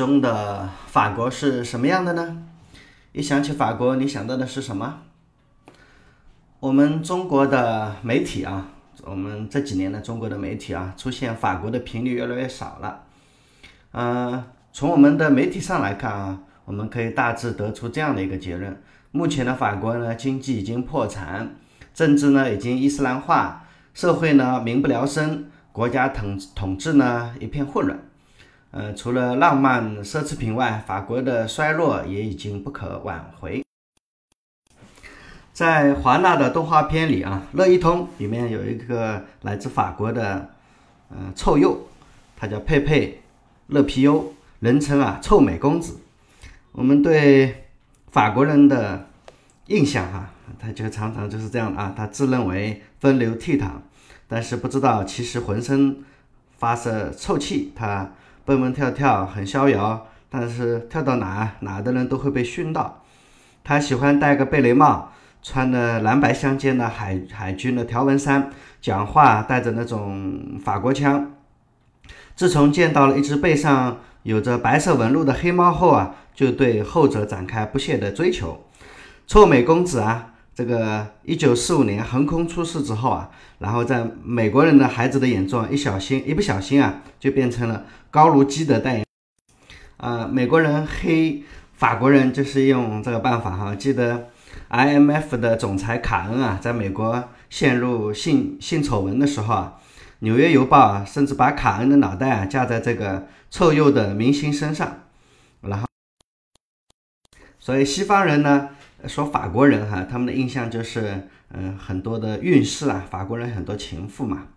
中的法国是什么样的呢？一想起法国，你想到的是什么？我们中国的媒体啊，我们这几年的中国的媒体啊，出现法国的频率越来越少了。嗯，从我们的媒体上来看啊，我们可以大致得出这样的一个结论：目前的法国呢，经济已经破产，政治呢已经伊斯兰化，社会呢民不聊生，国家统统治呢一片混乱。呃，除了浪漫奢侈品外，法国的衰落也已经不可挽回。在华纳的动画片里啊，《乐一通》里面有一个来自法国的，呃，臭鼬，他叫佩佩勒皮欧，人称啊臭美公子。我们对法国人的印象哈，他就常常就是这样啊，他自认为风流倜傥，但是不知道其实浑身发射臭气，他蹦蹦跳跳很逍遥，但是跳到哪哪的人都会被熏到。他喜欢戴个贝雷帽。穿的蓝白相间的海海军的条纹衫，讲话带着那种法国腔。自从见到了一只背上有着白色纹路的黑猫后啊，就对后者展开不懈的追求。臭美公子啊，这个一九四五年横空出世之后啊，然后在美国人的孩子的眼中，一小心一不小心啊，就变成了高卢基的代言。啊，美国人黑法国人就是用这个办法哈，记得。IMF 的总裁卡恩啊，在美国陷入性性丑闻的时候啊，《纽约邮报》啊，甚至把卡恩的脑袋啊架在这个臭鼬的明星身上，然后，所以西方人呢说法国人哈，他们的印象就是嗯很多的运势啊，法国人很多情妇嘛，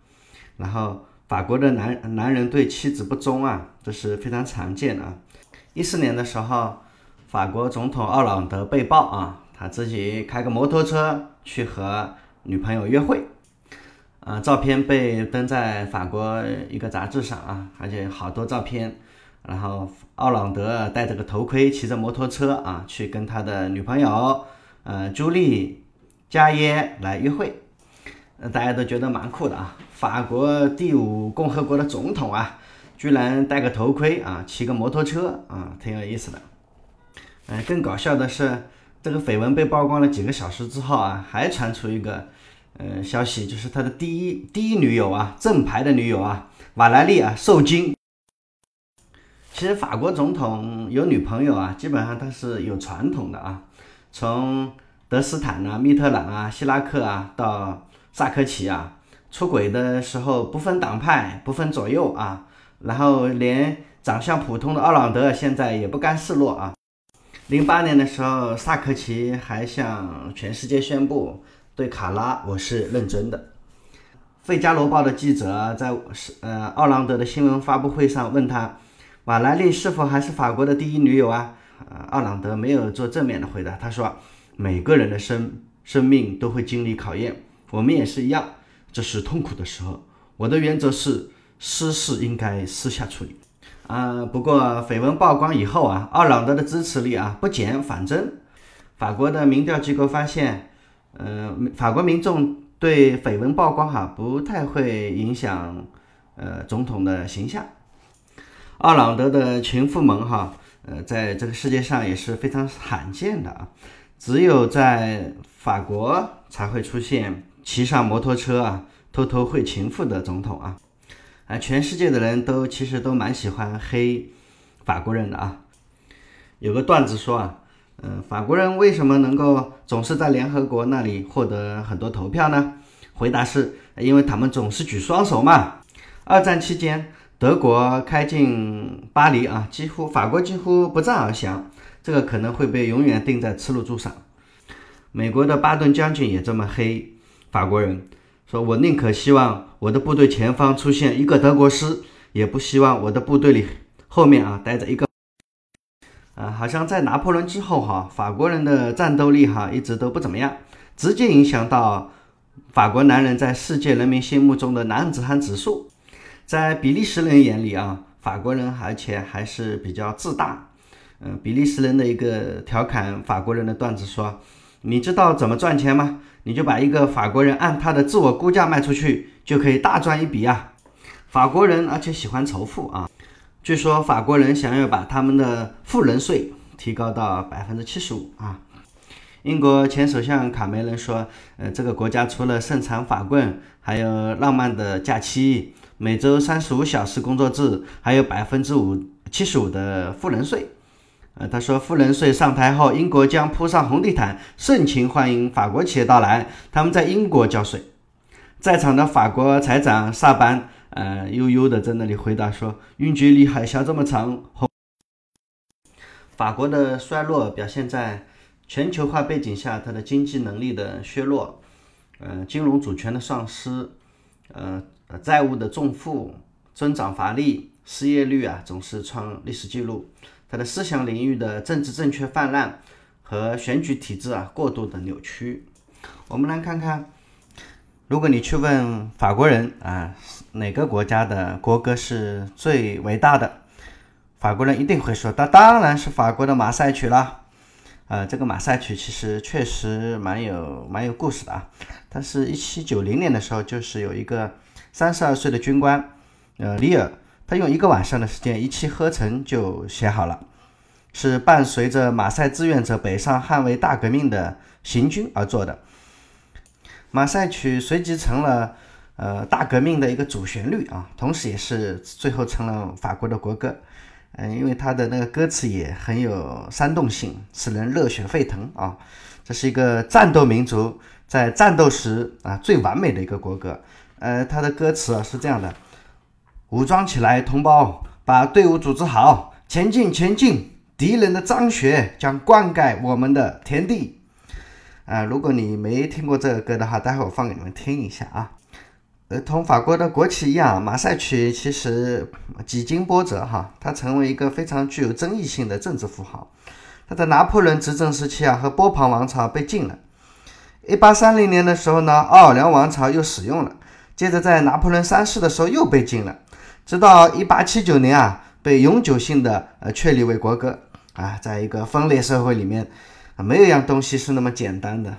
然后法国的男男人对妻子不忠啊，这是非常常见的。一四年的时候，法国总统奥朗德被曝啊。他自己开个摩托车去和女朋友约会，啊，照片被登在法国一个杂志上啊，而且好多照片。然后奥朗德戴着个头盔，骑着摩托车啊，去跟他的女朋友，呃，朱莉加耶来约会。呃，大家都觉得蛮酷的啊，法国第五共和国的总统啊，居然戴个头盔啊，骑个摩托车啊，挺有意思的。嗯，更搞笑的是。这个绯闻被曝光了几个小时之后啊，还传出一个，呃，消息，就是他的第一第一女友啊，正牌的女友啊，瓦莱丽啊，受惊。其实法国总统有女朋友啊，基本上他是有传统的啊，从德斯坦啊、密特朗啊、希拉克啊到萨科齐啊，出轨的时候不分党派、不分左右啊，然后连长相普通的奥朗德现在也不甘示弱啊。零八年的时候，萨科齐还向全世界宣布，对卡拉我是认真的。《费加罗报》的记者在是呃奥朗德的新闻发布会上问他，瓦莱丽是否还是法国的第一女友啊？呃，奥朗德没有做正面的回答，他说，每个人的生生命都会经历考验，我们也是一样，这是痛苦的时候。我的原则是，私事应该私下处理。啊，不过绯闻曝光以后啊，奥朗德的支持率啊不减反增。法国的民调机构发现，呃，法国民众对绯闻曝光哈不太会影响呃总统的形象。奥朗德的情妇们哈，呃，在这个世界上也是非常罕见的啊，只有在法国才会出现骑上摩托车啊偷偷会情妇的总统啊。啊，全世界的人都其实都蛮喜欢黑法国人的啊。有个段子说啊，嗯，法国人为什么能够总是在联合国那里获得很多投票呢？回答是，因为他们总是举双手嘛。二战期间，德国开进巴黎啊，几乎法国几乎不战而降，这个可能会被永远钉在耻辱柱上。美国的巴顿将军也这么黑法国人。说我宁可希望我的部队前方出现一个德国师，也不希望我的部队里后面啊待着一个。啊，好像在拿破仑之后哈，法国人的战斗力哈一直都不怎么样，直接影响到法国男人在世界人民心目中的男子汉指数。在比利时人眼里啊，法国人而且还是比较自大。嗯，比利时人的一个调侃法国人的段子说：“你知道怎么赚钱吗？”你就把一个法国人按他的自我估价卖出去，就可以大赚一笔啊！法国人而且喜欢仇富啊，据说法国人想要把他们的富人税提高到百分之七十五啊。英国前首相卡梅伦说：“呃，这个国家除了盛产法棍，还有浪漫的假期，每周三十五小时工作制，还有百分之五七十五的富人税。”呃，他说，富人税上台后，英国将铺上红地毯，盛情欢迎法国企业到来。他们在英国交税。在场的法国财长萨班。呃，悠悠的在那里回答说：“云距离海峡这么长。”法国的衰落表现在全球化背景下，它的经济能力的削弱，呃，金融主权的丧失，呃，呃债务的重负，增长乏力，失业率啊总是创历史记录，他的思想领域的政治正确泛滥和选举体制啊过度的扭曲。我们来看看。如果你去问法国人啊，哪个国家的国歌是最伟大的？法国人一定会说，那当然是法国的马赛曲啦。呃，这个马赛曲其实确实蛮有蛮有故事的啊。它是一七九零年的时候，就是有一个三十二岁的军官，呃，里尔，他用一个晚上的时间一气呵成就写好了，是伴随着马赛志愿者北上捍卫大革命的行军而做的。马赛曲随即成了呃大革命的一个主旋律啊，同时也是最后成了法国的国歌。嗯，因为它的那个歌词也很有煽动性，使人热血沸腾啊。这是一个战斗民族在战斗时啊最完美的一个国歌。呃，它的歌词是这样的：武装起来，同胞，把队伍组织好，前进，前进！敌人的脏血将灌溉我们的田地。啊，如果你没听过这个歌的话，待会我放给你们听一下啊。呃，同法国的国旗一样，马赛曲其实几经波折哈，它成为一个非常具有争议性的政治符号。它在拿破仑执政时期啊，和波旁王朝被禁了。一八三零年的时候呢，奥尔良王朝又使用了，接着在拿破仑三世的时候又被禁了，直到一八七九年啊，被永久性的呃确立为国歌啊，在一个分裂社会里面。啊，没有一样东西是那么简单的。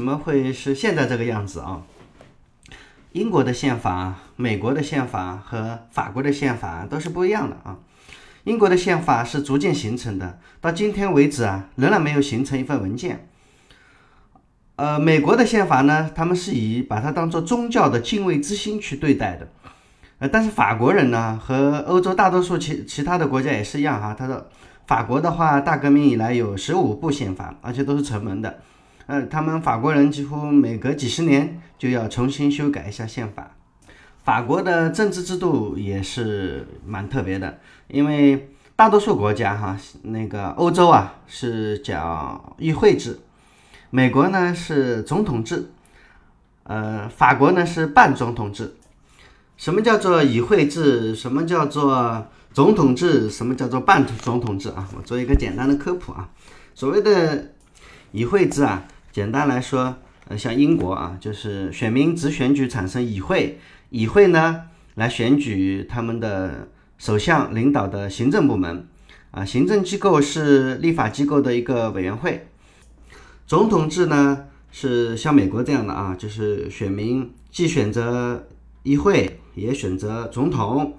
什么会是现在这个样子啊？英国的宪法、美国的宪法和法国的宪法都是不一样的啊。英国的宪法是逐渐形成的，到今天为止啊，仍然没有形成一份文件。呃，美国的宪法呢，他们是以把它当做宗教的敬畏之心去对待的。呃，但是法国人呢，和欧洲大多数其其他的国家也是一样哈。他说，法国的话，大革命以来有十五部宪法，而且都是成文的。呃，他们法国人几乎每隔几十年就要重新修改一下宪法。法国的政治制度也是蛮特别的，因为大多数国家哈，那个欧洲啊是叫议会制，美国呢是总统制，呃，法国呢是半总统制。什么叫做议会制？什么叫做总统制？什么叫做半总统制啊？我做一个简单的科普啊。所谓的议会制啊。简单来说，呃，像英国啊，就是选民只选举产生议会，议会呢来选举他们的首相领导的行政部门，啊，行政机构是立法机构的一个委员会。总统制呢是像美国这样的啊，就是选民既选择议会，也选择总统，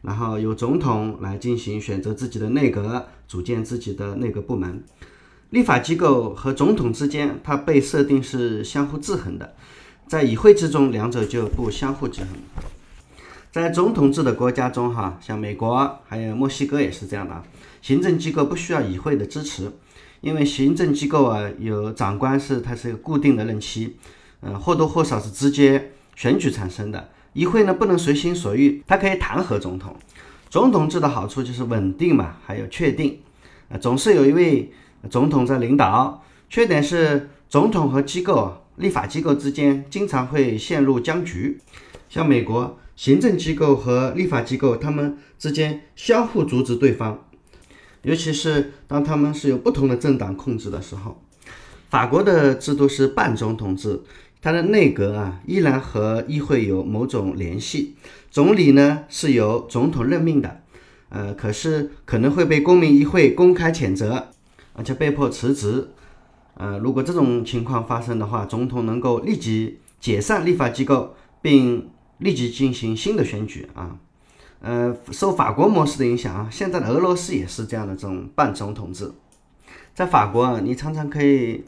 然后由总统来进行选择自己的内阁，组建自己的内阁部门。立法机构和总统之间，它被设定是相互制衡的，在议会之中，两者就不相互制衡。在总统制的国家中，哈，像美国还有墨西哥也是这样的，行政机构不需要议会的支持，因为行政机构啊有长官是它是一个固定的任期，嗯，或多或少是直接选举产生的。议会呢不能随心所欲，它可以弹劾总统。总统制的好处就是稳定嘛，还有确定，呃，总是有一位总统在领导。缺点是总统和机构、立法机构之间经常会陷入僵局，像美国。行政机构和立法机构，他们之间相互阻止对方，尤其是当他们是由不同的政党控制的时候。法国的制度是半总统制，它的内阁啊依然和议会有某种联系。总理呢是由总统任命的，呃，可是可能会被公民议会公开谴责，而且被迫辞职。呃，如果这种情况发生的话，总统能够立即解散立法机构，并。立即进行新的选举啊，呃，受法国模式的影响啊，现在的俄罗斯也是这样的这种半总统制。在法国啊，你常常可以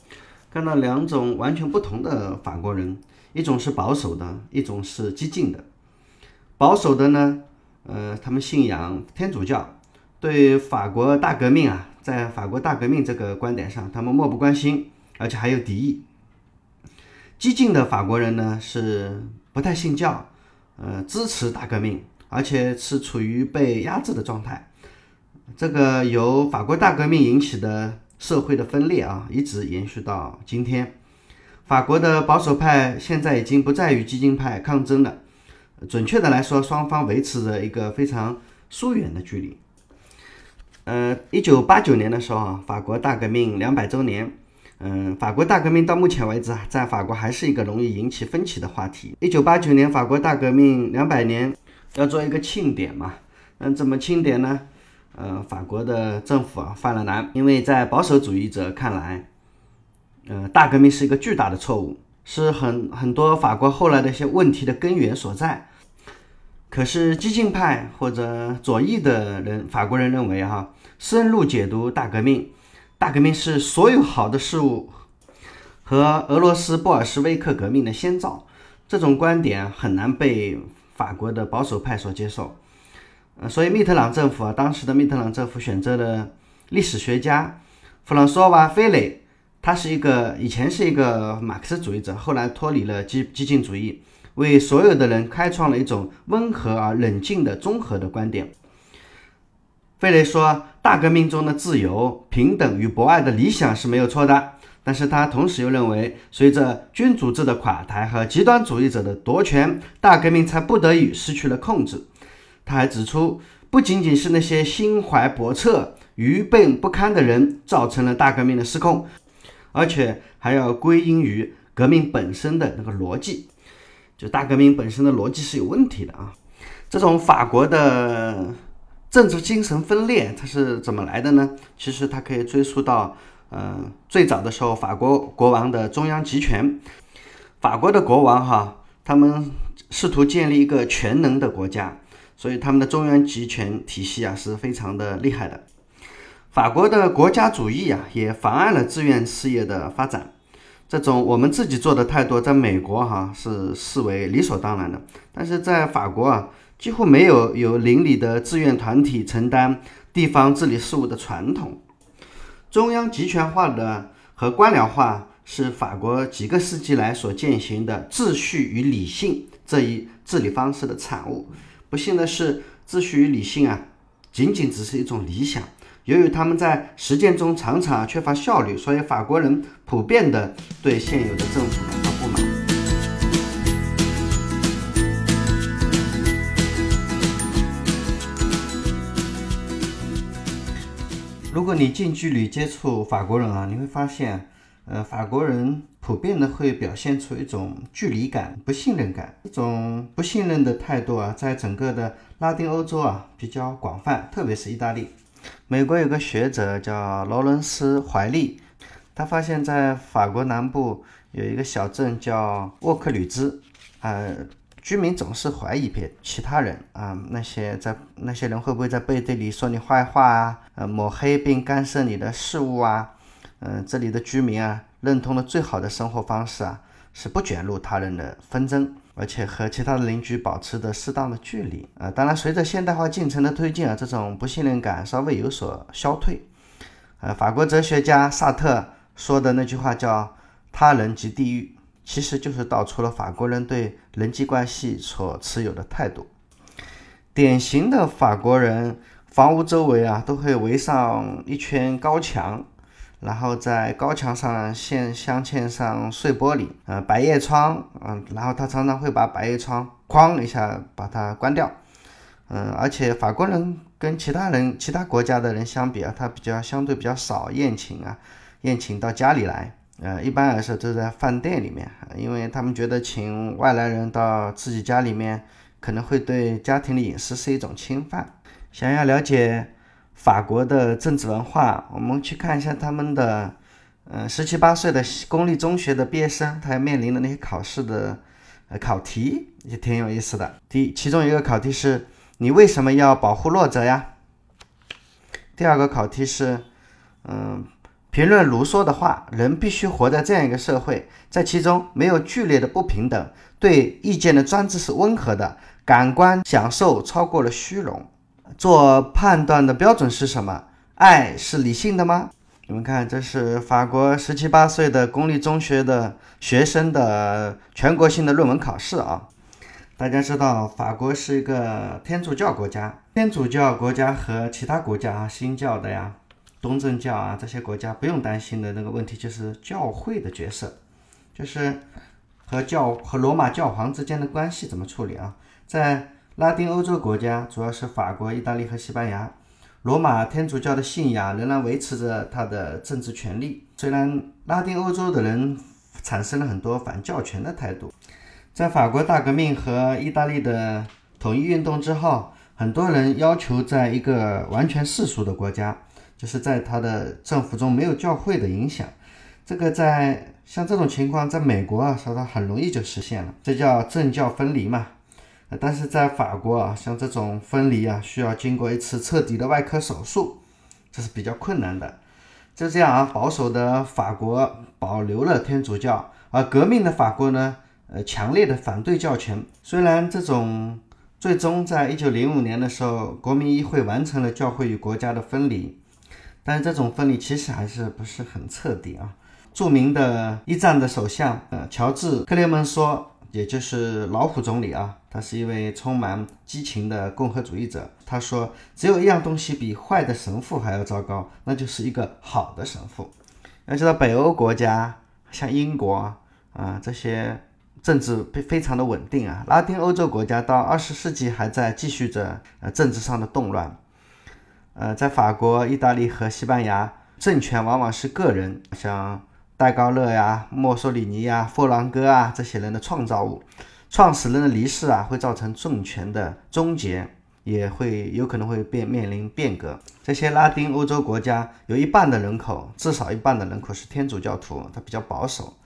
看到两种完全不同的法国人，一种是保守的，一种是激进的。保守的呢，呃，他们信仰天主教，对法国大革命啊，在法国大革命这个观点上，他们漠不关心，而且还有敌意。激进的法国人呢，是不太信教。呃，支持大革命，而且是处于被压制的状态。这个由法国大革命引起的社会的分裂啊，一直延续到今天。法国的保守派现在已经不再与激进派抗争了。准确的来说，双方维持着一个非常疏远的距离。呃，一九八九年的时候啊，法国大革命两百周年。嗯，法国大革命到目前为止，在法国还是一个容易引起分歧的话题。一九八九年法国大革命两百年，要做一个庆典嘛？嗯，怎么庆典呢？呃，法国的政府啊犯了难，因为在保守主义者看来，呃，大革命是一个巨大的错误，是很很多法国后来的一些问题的根源所在。可是激进派或者左翼的人，法国人认为哈，深入解读大革命。大革命是所有好的事物和俄罗斯布尔什维克革命的先兆，这种观点很难被法国的保守派所接受。呃，所以密特朗政府啊，当时的密特朗政府选择了历史学家弗朗索瓦·菲雷，他是一个以前是一个马克思主义者，后来脱离了激激进主义，为所有的人开创了一种温和而冷静的综合的观点。费雷说，大革命中的自由、平等与博爱的理想是没有错的，但是他同时又认为，随着君主制的垮台和极端主义者的夺权，大革命才不得已失去了控制。他还指出，不仅仅是那些心怀叵测、愚笨不堪的人造成了大革命的失控，而且还要归因于革命本身的那个逻辑，就大革命本身的逻辑是有问题的啊。这种法国的。政治精神分裂，它是怎么来的呢？其实它可以追溯到，呃，最早的时候，法国国王的中央集权。法国的国王哈，他们试图建立一个全能的国家，所以他们的中央集权体系啊是非常的厉害的。法国的国家主义啊，也妨碍了志愿事业的发展。这种我们自己做的太多，在美国哈是视为理所当然的，但是在法国啊。几乎没有由邻里的志愿团体承担地方治理事务的传统，中央集权化的和官僚化是法国几个世纪来所践行的秩序与理性这一治理方式的产物。不幸的是，秩序与理性啊，仅仅只是一种理想，由于他们在实践中常常缺乏效率，所以法国人普遍的对现有的政府感到不满。如果你近距离接触法国人啊，你会发现，呃，法国人普遍的会表现出一种距离感、不信任感。这种不信任的态度啊，在整个的拉丁欧洲啊比较广泛，特别是意大利。美国有个学者叫劳伦斯·怀利，他发现，在法国南部有一个小镇叫沃克吕兹，呃，居民总是怀疑别其他人啊，那些在那些人会不会在背地里说你坏话啊，呃，抹黑并干涉你的事务啊？嗯，这里的居民啊，认同的最好的生活方式啊，是不卷入他人的纷争。而且和其他的邻居保持着适当的距离啊，当然，随着现代化进程的推进啊，这种不信任感稍微有所消退。呃，法国哲学家萨特说的那句话叫“他人即地狱”，其实就是道出了法国人对人际关系所持有的态度。典型的法国人房屋周围啊，都会围上一圈高墙。然后在高墙上线镶嵌上碎玻璃，呃，百叶窗，嗯，然后他常常会把百叶窗哐一下把它关掉，嗯，而且法国人跟其他人、其他国家的人相比啊，他比较相对比较少宴请啊，宴请到家里来，呃，一般来说都在饭店里面，因为他们觉得请外来人到自己家里面可能会对家庭的隐私是一种侵犯。想要了解。法国的政治文化，我们去看一下他们的，呃，十七八岁的公立中学的毕业生，他面临的那些考试的，呃，考题也挺有意思的。第一，其中一个考题是你为什么要保护弱者呀？第二个考题是，嗯，评论卢梭的话，人必须活在这样一个社会，在其中没有剧烈的不平等，对意见的专制是温和的，感官享受超过了虚荣。做判断的标准是什么？爱是理性的吗？你们看，这是法国十七八岁的公立中学的学生的全国性的论文考试啊！大家知道，法国是一个天主教国家，天主教国家和其他国家啊，新教的呀、东正教啊这些国家不用担心的那个问题就是教会的角色，就是和教和罗马教皇之间的关系怎么处理啊？在拉丁欧洲国家主要是法国、意大利和西班牙，罗马天主教的信仰仍然维持着它的政治权利。虽然拉丁欧洲的人产生了很多反教权的态度，在法国大革命和意大利的统一运动之后，很多人要求在一个完全世俗的国家，就是在他的政府中没有教会的影响。这个在像这种情况，在美国啊，说它很容易就实现了，这叫政教分离嘛。但是在法国啊，像这种分离啊，需要经过一次彻底的外科手术，这是比较困难的。就这样啊，保守的法国保留了天主教，而革命的法国呢，呃，强烈的反对教权。虽然这种最终在一九零五年的时候，国民议会完成了教会与国家的分离，但是这种分离其实还是不是很彻底啊。著名的一战的首相，呃，乔治·克雷门说。也就是老虎总理啊，他是一位充满激情的共和主义者。他说，只有一样东西比坏的神父还要糟糕，那就是一个好的神父。要知道，北欧国家像英国啊这些政治非非常的稳定啊。拉丁欧洲国家到二十世纪还在继续着呃政治上的动乱。呃，在法国、意大利和西班牙，政权往往是个人，像。戴高乐呀、墨索里尼呀、弗朗哥啊这些人的创造物，创始人的离世啊，会造成政权的终结，也会有可能会变面临变革。这些拉丁欧洲国家有一半的人口，至少一半的人口是天主教徒，他比较保守，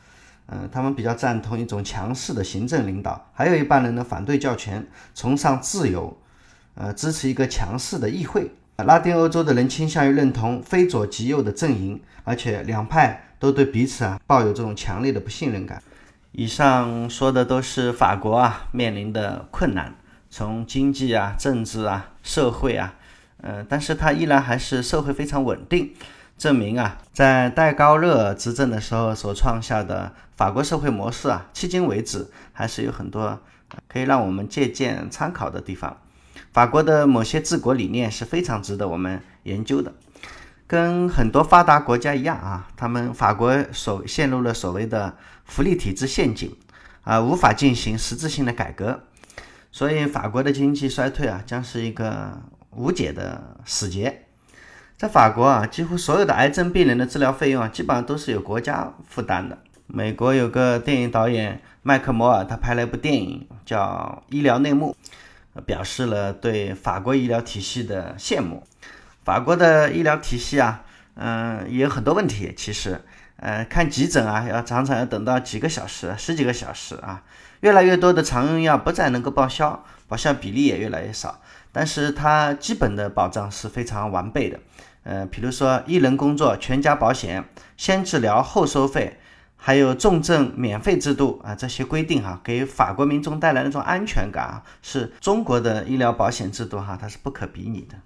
嗯，他们比较赞同一种强势的行政领导。还有一半人呢反对教权，崇尚自由，呃，支持一个强势的议会。拉丁欧洲的人倾向于认同非左即右的阵营，而且两派。都对彼此啊抱有这种强烈的不信任感。以上说的都是法国啊面临的困难，从经济啊、政治啊、社会啊，呃，但是它依然还是社会非常稳定，证明啊，在戴高乐执政的时候所创下的法国社会模式啊，迄今为止还是有很多可以让我们借鉴参考的地方。法国的某些治国理念是非常值得我们研究的。跟很多发达国家一样啊，他们法国所陷入了所谓的福利体制陷阱啊，无法进行实质性的改革，所以法国的经济衰退啊，将是一个无解的死结。在法国啊，几乎所有的癌症病人的治疗费用啊，基本上都是由国家负担的。美国有个电影导演麦克摩尔，他拍了一部电影叫《医疗内幕》，表示了对法国医疗体系的羡慕。法国的医疗体系啊，嗯，也有很多问题。其实，呃，看急诊啊，要常常要等到几个小时、十几个小时啊。越来越多的常用药不再能够报销，报销比例也越来越少。但是它基本的保障是非常完备的。呃，比如说一人工作全家保险，先治疗后收费，还有重症免费制度啊，这些规定哈，给法国民众带来那种安全感啊，是中国的医疗保险制度哈，它是不可比拟的。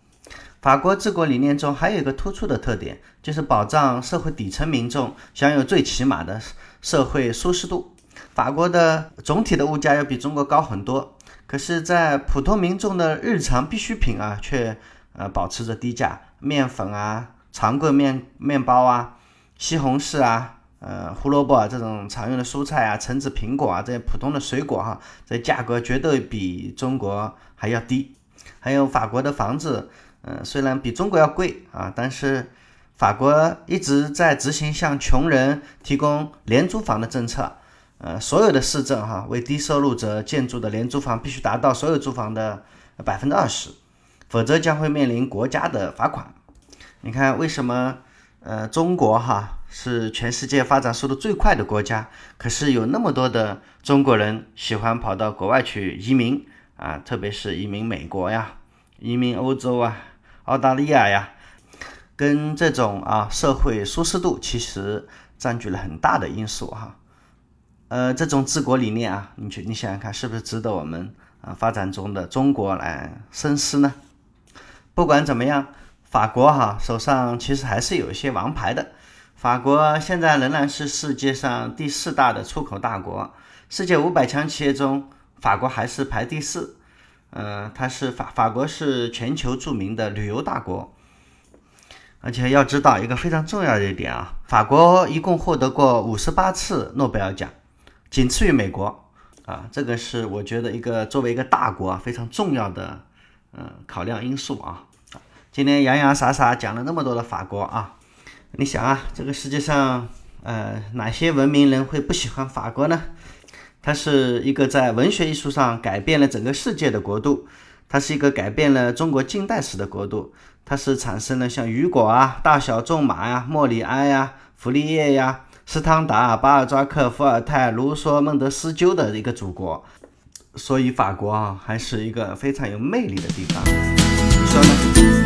法国治国理念中还有一个突出的特点，就是保障社会底层民众享有最起码的社会舒适度。法国的总体的物价要比中国高很多，可是，在普通民众的日常必需品啊，却呃保持着低价。面粉啊，长棍面面包啊，西红柿啊，呃，胡萝卜啊，这种常用的蔬菜啊，橙子、苹果啊，这些普通的水果哈，这价格绝对比中国还要低。还有法国的房子，嗯，虽然比中国要贵啊，但是法国一直在执行向穷人提供廉租房的政策。呃，所有的市政哈，为低收入者建筑的廉租房必须达到所有住房的百分之二十。否则将会面临国家的罚款。你看，为什么呃中国哈是全世界发展速度最快的国家，可是有那么多的中国人喜欢跑到国外去移民啊？特别是移民美国呀，移民欧洲啊，澳大利亚呀，跟这种啊社会舒适度其实占据了很大的因素哈。呃，这种治国理念啊，你去你想想看，是不是值得我们啊发展中的中国来深思呢？不管怎么样，法国哈手上其实还是有一些王牌的。法国现在仍然是世界上第四大的出口大国，世界五百强企业中，法国还是排第四。嗯，它是法法国是全球著名的旅游大国，而且要知道一个非常重要的一点啊，法国一共获得过五十八次诺贝尔奖，仅次于美国。啊，这个是我觉得一个作为一个大国啊非常重要的嗯考量因素啊。今天洋洋洒洒讲了那么多的法国啊，你想啊，这个世界上呃哪些文明人会不喜欢法国呢？它是一个在文学艺术上改变了整个世界的国度，它是一个改变了中国近代史的国度，它是产生了像雨果啊、大小仲马呀、莫里埃呀、弗利叶呀、斯汤达、巴尔扎克、伏尔泰、卢梭、孟德斯鸠的一个祖国，所以法国啊还是一个非常有魅力的地方，你说呢？